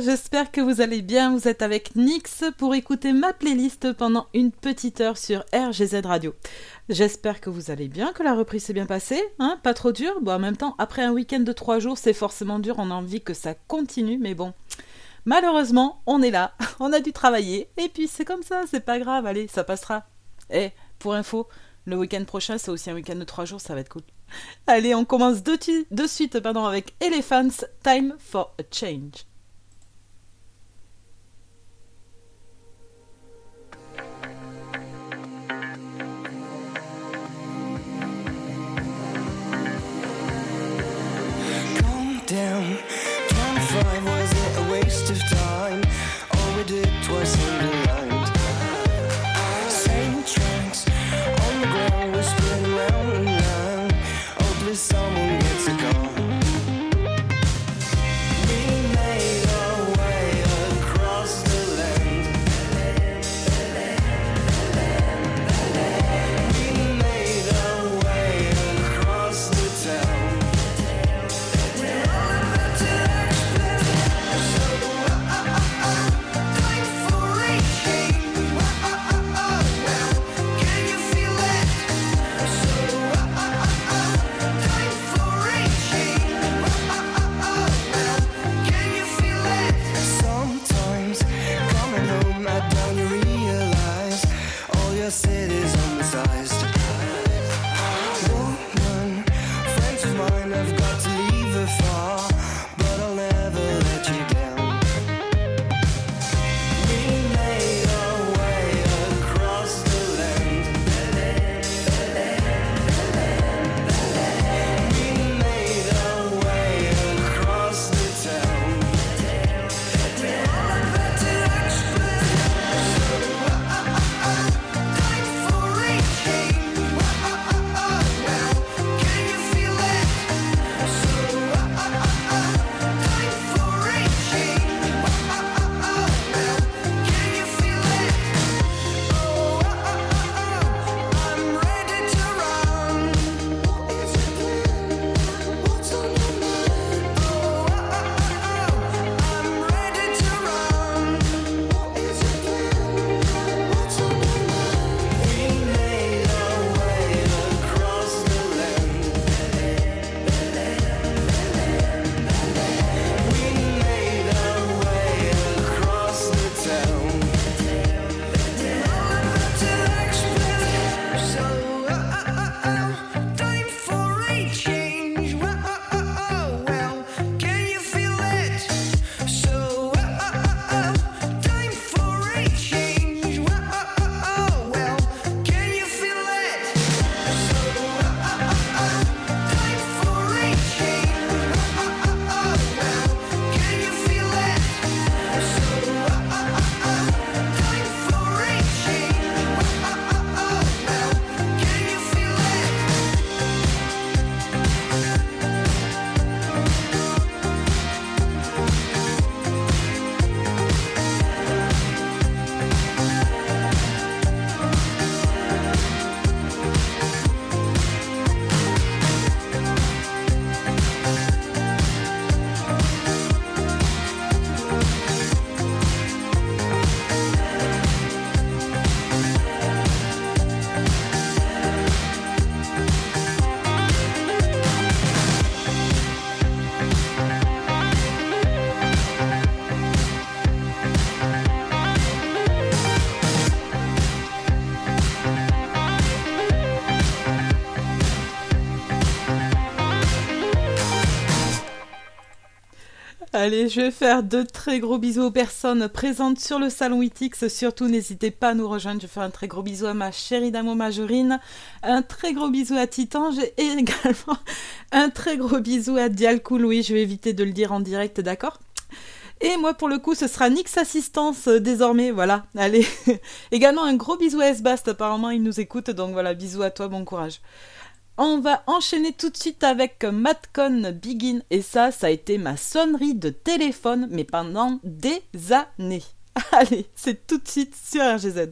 j'espère que vous allez bien, vous êtes avec Nix pour écouter ma playlist pendant une petite heure sur RGZ Radio. J'espère que vous allez bien, que la reprise s'est bien passée, hein, pas trop dur. Bon, en même temps, après un week-end de trois jours, c'est forcément dur, on a envie que ça continue, mais bon. Malheureusement, on est là, on a dû travailler, et puis c'est comme ça, c'est pas grave, allez, ça passera. Eh, pour info, le week-end prochain, c'est aussi un week-end de trois jours, ça va être cool. Allez, on commence de, de suite pardon, avec Elephants, Time for a Change. Down. 25 was it a waste of time? All we did was cities Allez, je vais faire de très gros bisous aux personnes présentes sur le salon Witix. Surtout, n'hésitez pas à nous rejoindre. Je fais un très gros bisou à ma chérie d'amour Majorine, un très gros bisou à Titan et également un très gros bisou à Dialcool. Oui, je vais éviter de le dire en direct, d'accord? Et moi, pour le coup, ce sera Nix Assistance euh, désormais. Voilà, allez. Également un gros bisou à S-Bast. Apparemment, il nous écoute. Donc voilà, bisous à toi, bon courage. On va enchaîner tout de suite avec Matcon Begin. Et ça, ça a été ma sonnerie de téléphone, mais pendant des années. Allez, c'est tout de suite sur RGZ.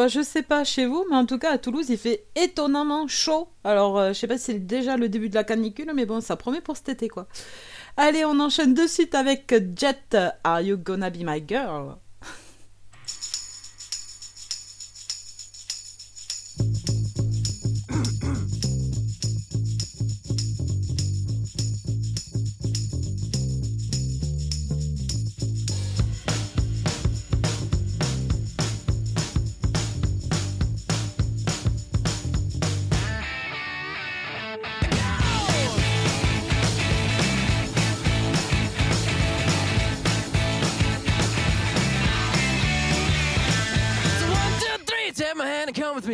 Bah, je sais pas chez vous, mais en tout cas à Toulouse, il fait étonnamment chaud. Alors, euh, je sais pas si c'est déjà le début de la canicule, mais bon, ça promet pour cet été, quoi. Allez, on enchaîne de suite avec Jet. Are you gonna be my girl?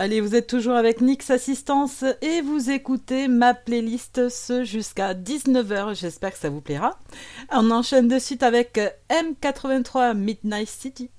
Allez, vous êtes toujours avec Nix Assistance et vous écoutez ma playlist ce jusqu'à 19h. J'espère que ça vous plaira. On enchaîne de suite avec M83 Midnight City.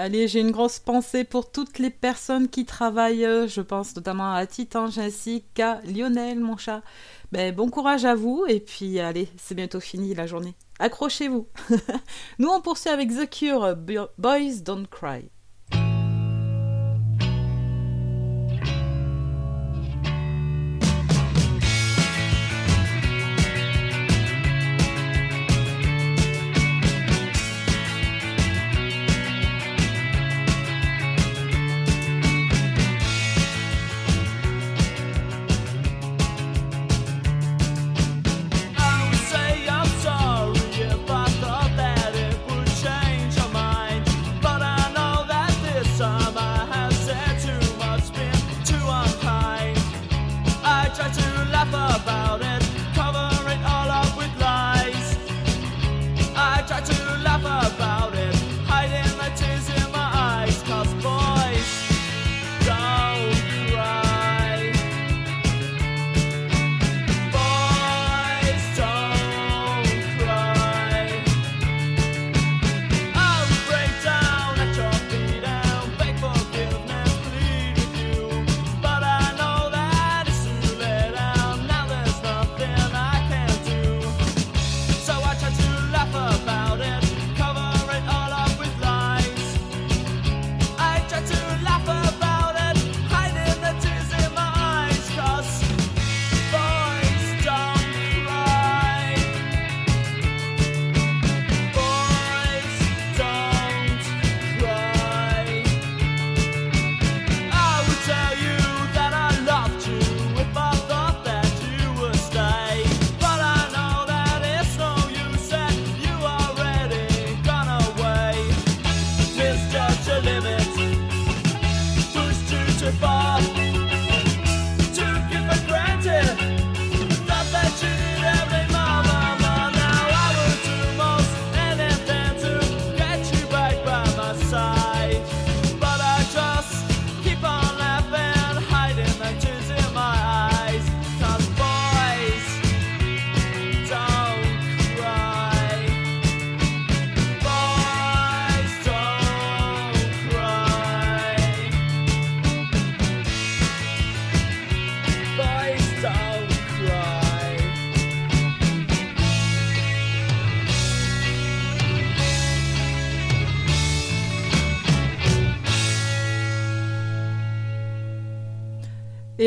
Allez, j'ai une grosse pensée pour toutes les personnes qui travaillent. euh, Je pense notamment à Titan, ainsi qu'à Lionel, mon chat. Ben, bon courage à vous. Et puis, allez, c'est bientôt fini la journée. Accrochez-vous. Nous, on poursuit avec The Cure, Bo- Boys Don't Cry.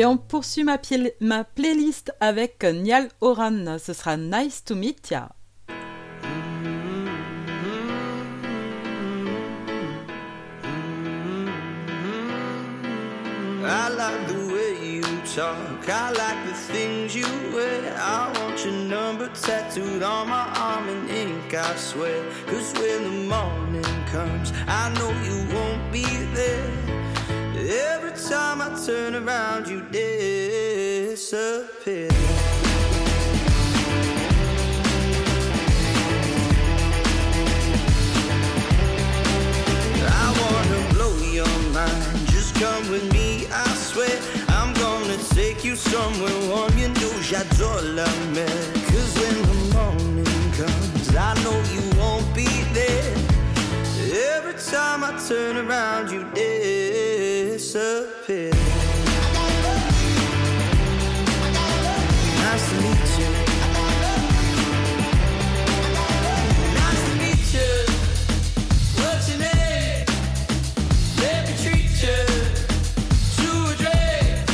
Et on poursuit ma, ma playlist avec Niall Horan. Ce sera Nice to Meet Ya. I like the way you talk. I like the things you wear. I want your number tattooed on my arm in ink, I swear. Cause when the morning comes, I know you won't be there. Every time I turn around, you disappear. I wanna blow your mind. Just come with me, I swear. I'm gonna take you somewhere warm. You know j'adore la mer. Cause when the morning comes, I know you won't be there. Every time I turn around, you disappear. Nice to meet you. Nice to meet you. What's your name? Let me treat you to a drink.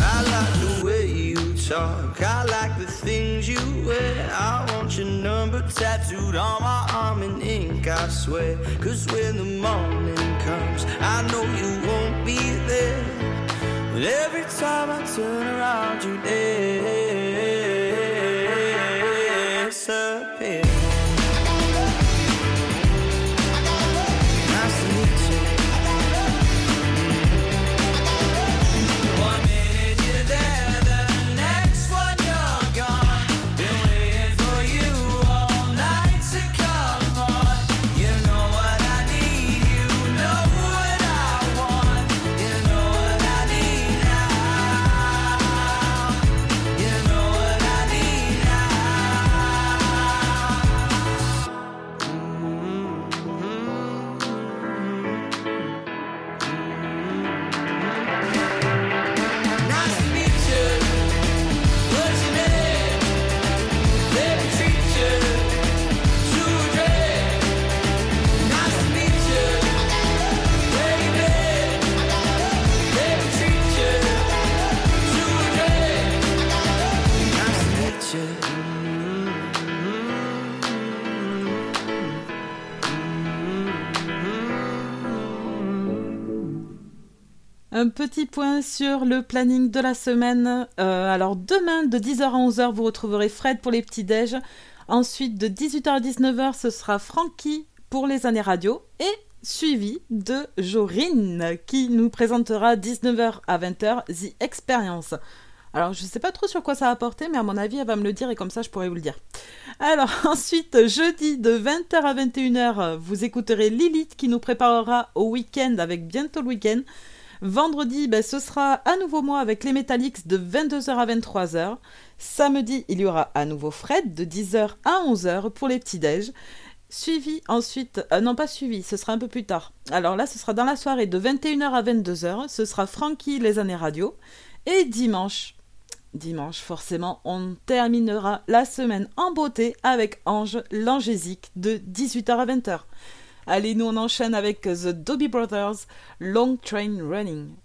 I like the way you talk. I like the things you wear. I want your number tattooed on my arm in ink, I swear. Cause when the morning comes, I know you. But every time I turn around, you disappear. Un petit point sur le planning de la semaine. Euh, alors demain de 10h à 11h vous retrouverez Fred pour les petits déj. Ensuite de 18h à 19h ce sera Francky pour les années radio et suivi de Jorine qui nous présentera 19h à 20h The Experience. Alors je sais pas trop sur quoi ça va porter mais à mon avis elle va me le dire et comme ça je pourrais vous le dire. Alors ensuite jeudi de 20h à 21h vous écouterez Lilith qui nous préparera au week-end avec bientôt le week-end. Vendredi, ben, ce sera à nouveau moi avec les Metallics de 22h à 23h. Samedi, il y aura à nouveau Fred de 10h à 11h pour les petits déj. Suivi ensuite, euh, non pas suivi, ce sera un peu plus tard. Alors là, ce sera dans la soirée de 21h à 22h. Ce sera Frankie les années radio. Et dimanche, dimanche forcément, on terminera la semaine en beauté avec Ange l'Angésique de 18h à 20h. Allez, nous on enchaîne avec The Dobie Brothers, Long Train Running.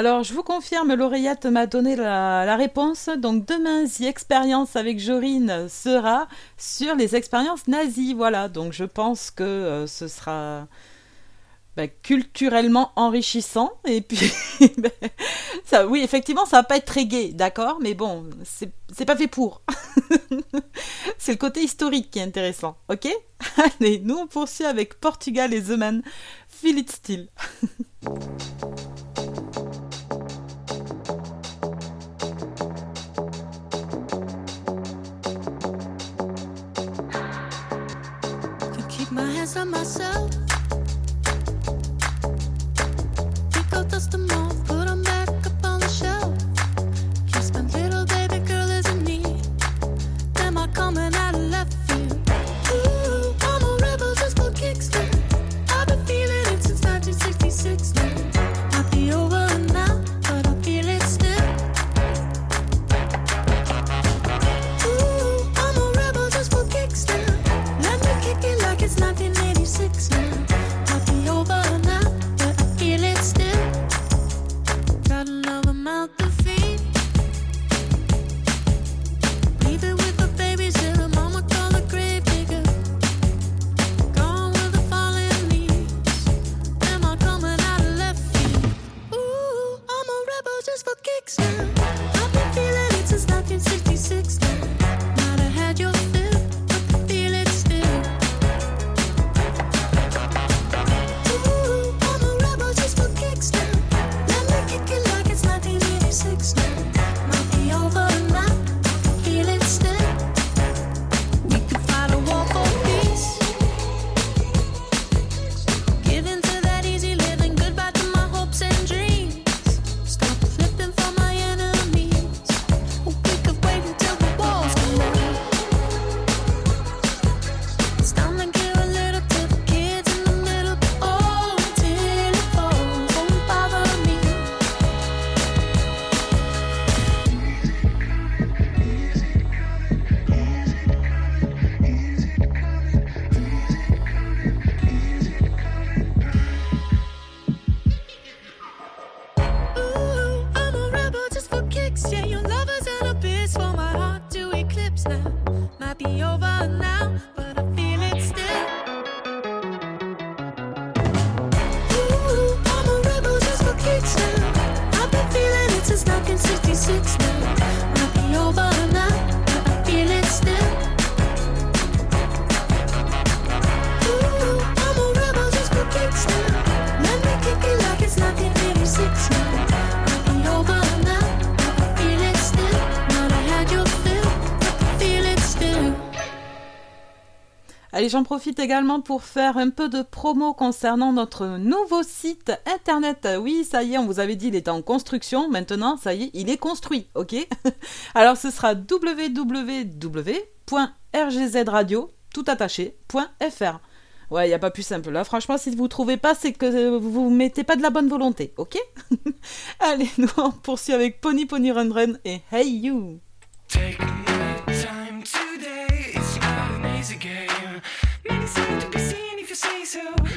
Alors, je vous confirme, l'oreillette m'a donné la, réponse. Donc, demain, The avec Jorine sera sur les expériences nazies. Voilà, donc je pense que euh, ce sera bah, culturellement enrichissant. Et puis, ça, oui, effectivement, ça va pas être très gai, d'accord Mais bon, c'est pas fait pour. c'est le côté historique qui est intéressant, ok? Allez, nous on poursuit avec Portugal et The Man, Feel Still. my hands on myself. Pick out dust the most. Allez, j'en profite également pour faire un peu de promo concernant notre nouveau site internet. Oui, ça y est, on vous avait dit, il est en construction. Maintenant, ça y est, il est construit, ok? Alors, ce sera www.rgzradio, tout Ouais, il n'y a pas plus simple. Là, franchement, si vous ne trouvez pas, c'est que vous ne mettez pas de la bonne volonté, ok? Allez, nous, on poursuit avec Pony Pony Run Run et Hey You to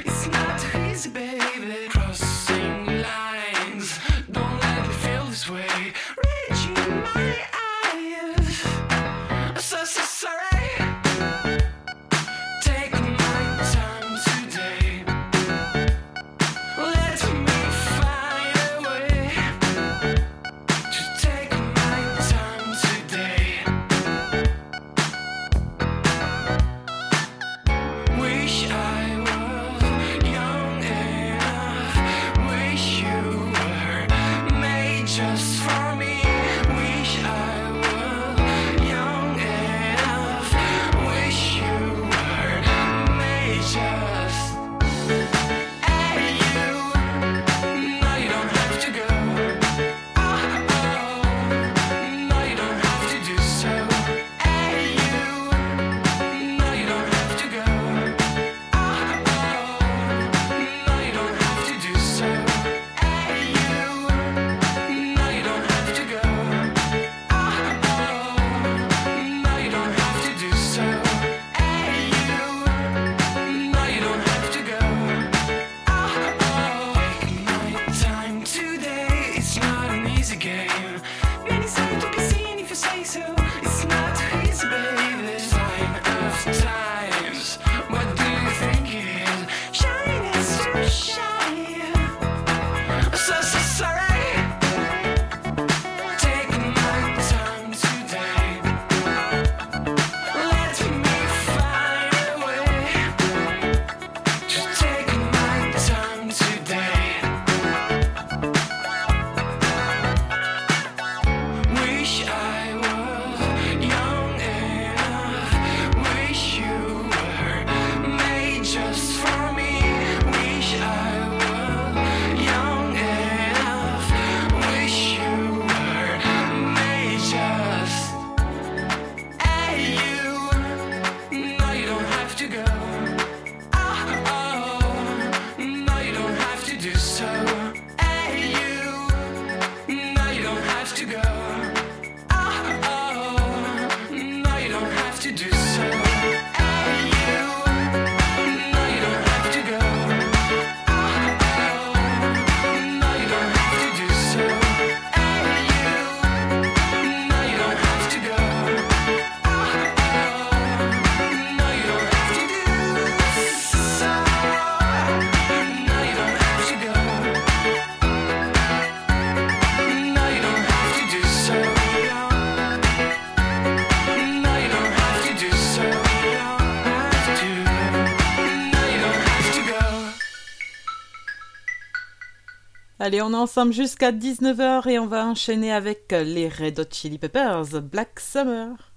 Allez, on est ensemble jusqu'à 19h et on va enchaîner avec les Red Hot Chili Peppers, Black Summer.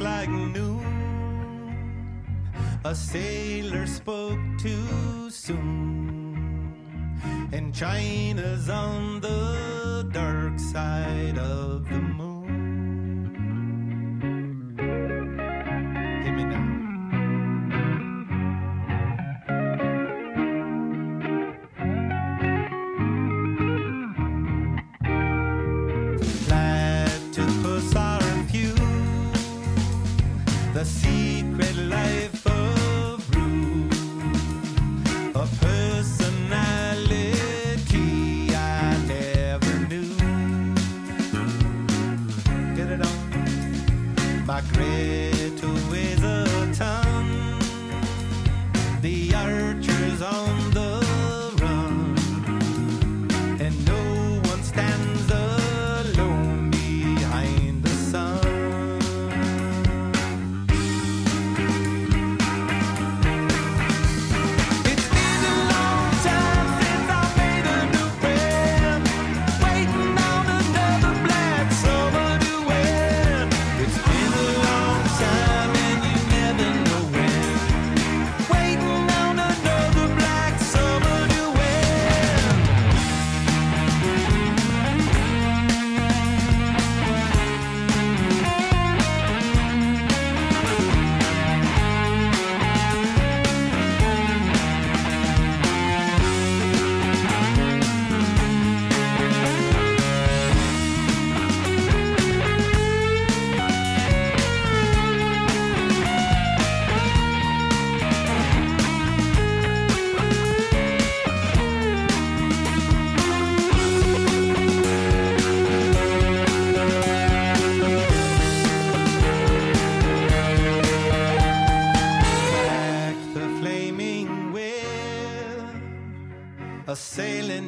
like noon. A sailor spoke too soon, and China's on the dark side of the moon.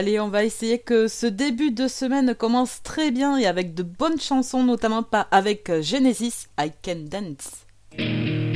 Allez, on va essayer que ce début de semaine commence très bien et avec de bonnes chansons, notamment pas avec euh, Genesis, I Can Dance.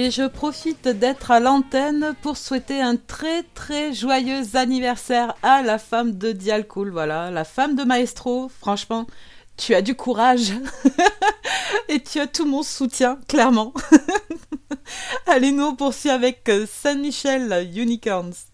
et je profite d'être à l'antenne pour souhaiter un très très joyeux anniversaire à la femme de Dialcool, voilà, la femme de Maestro, franchement, tu as du courage et tu as tout mon soutien, clairement. Allez, nous on avec euh, Saint-Michel Unicorns.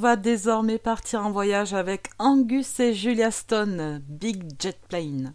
Va désormais partir en voyage avec Angus et Julia Stone, Big Jet Plane.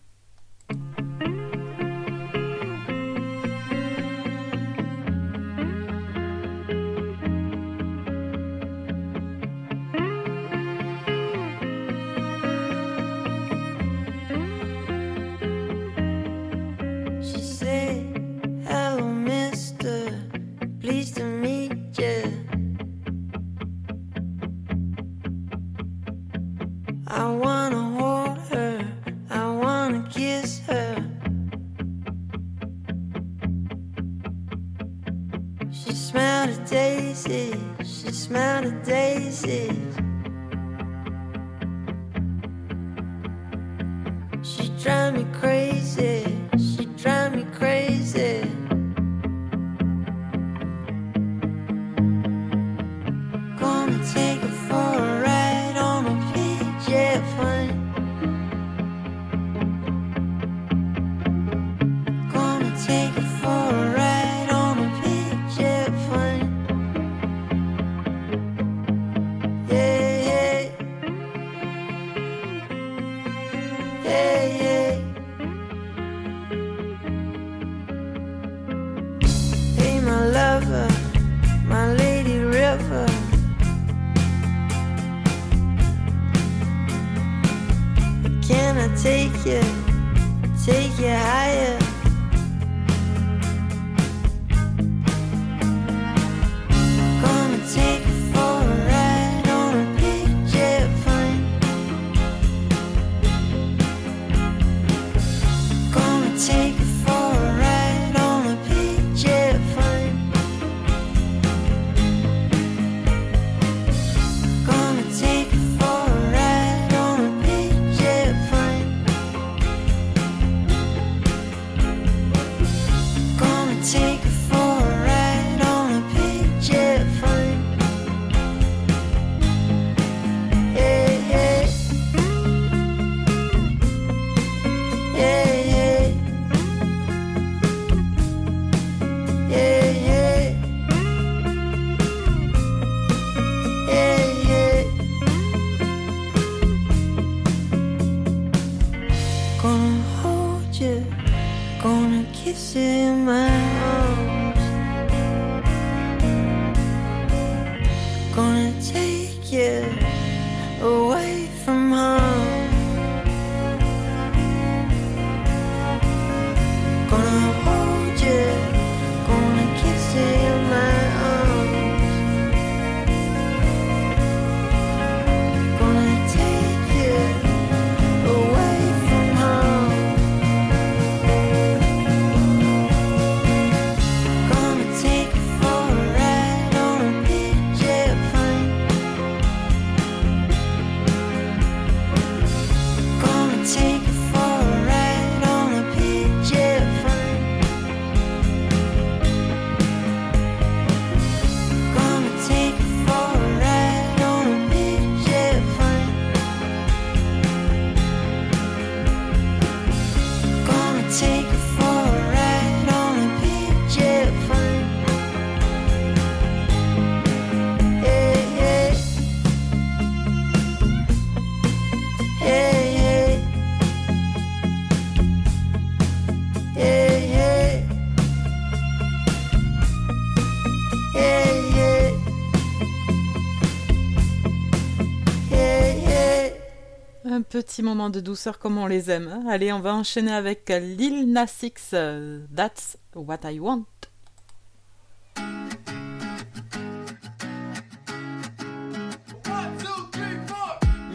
Un petit moment de douceur comme on les aime. hein. Allez, on va enchaîner avec Lil Nas X, euh, That's What I Want.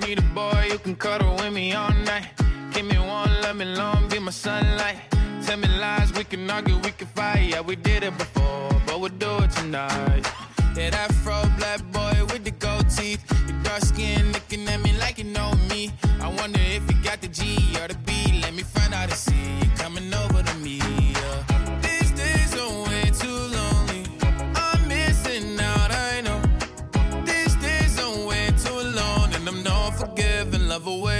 Need a boy who can cuddle with me all night. Give me one, let me long, be my sunlight. Tell me lies, we can argue, we can fight. Yeah, we did it before, but we'll do it tonight. Yeah, that fro black boy with the gold teeth. Your dark skin looking at me I wonder if you got the G or the B. Let me find out and see you coming over to me. Yeah. These days are way too lonely. I'm missing out, I know. These days are way too alone, and I'm not forgiving, love away,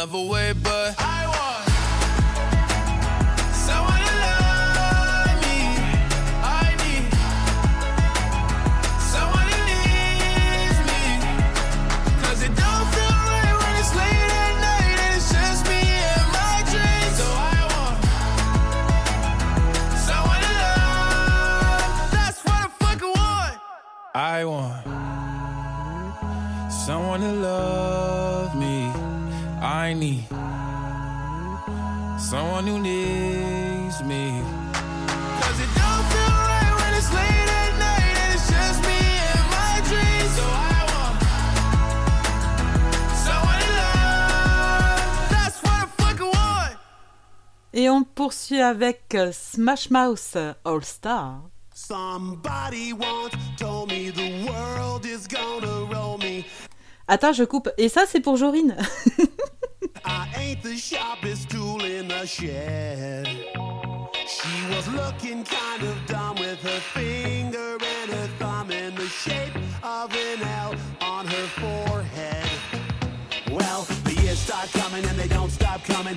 Love away, but avec euh, Smash Mouth All Star. Somebody once told me the world is gonna roll me. Attends, je coupe. Et ça, c'est pour Jorine. I ain't the sharpest tool in the shed. She was looking kind of dumb with her finger and her thumb in the shape of an L on her forehead. Well, the years start coming and they don't stop coming.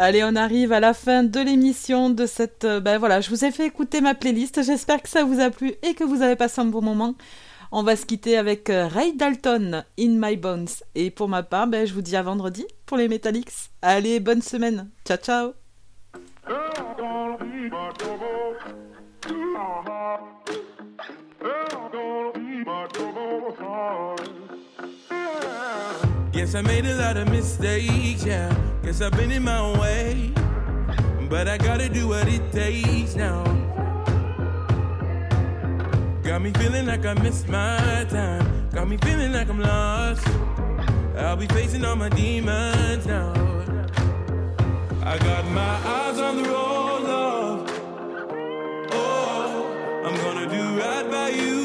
Allez, on arrive à la fin de l'émission de cette. Euh, ben voilà, je vous ai fait écouter ma playlist. J'espère que ça vous a plu et que vous avez passé un bon moment. On va se quitter avec euh, Ray Dalton, In My Bones. Et pour ma part, ben, je vous dis à vendredi pour les Metallics. Allez, bonne semaine. Ciao, ciao. Guess I made a lot of mistakes, yeah. Guess I've been in my own way. But I gotta do what it takes now. Got me feeling like I missed my time. Got me feeling like I'm lost. I'll be facing all my demons now. I got my eyes on the road, love. Oh, I'm gonna do right by you,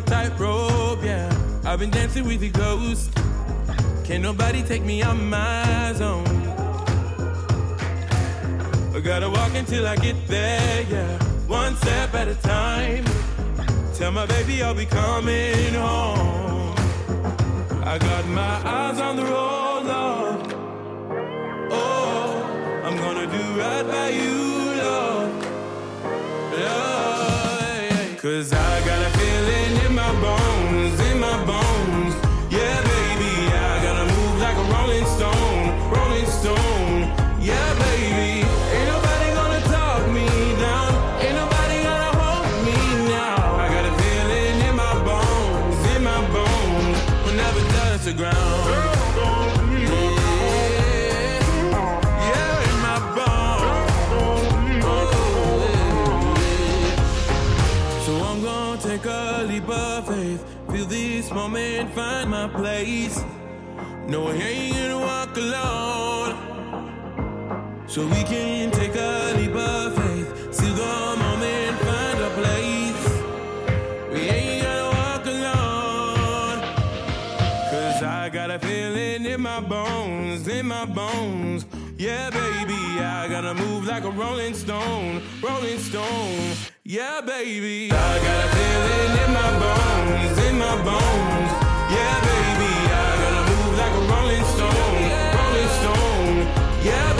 a tightrope, yeah. I've been dancing with the ghosts. Can't nobody take me out my zone. I gotta walk until I get there, yeah. One step at a time. Tell my baby I'll be coming home. I got my eyes on the road, love. Oh, I'm gonna do right by you, love. Love, Cause I my place. No, I ain't gonna walk alone. So we can take a leap of faith. See the moment, find a place. We ain't gonna walk alone. Cause I got a feeling in my bones, in my bones. Yeah, baby, I gotta move like a rolling stone, rolling stone. Yeah, baby, I got a feeling in my bones, in my bones. Yeah, baby, I gotta move like a rolling stone, rolling stone. Yeah,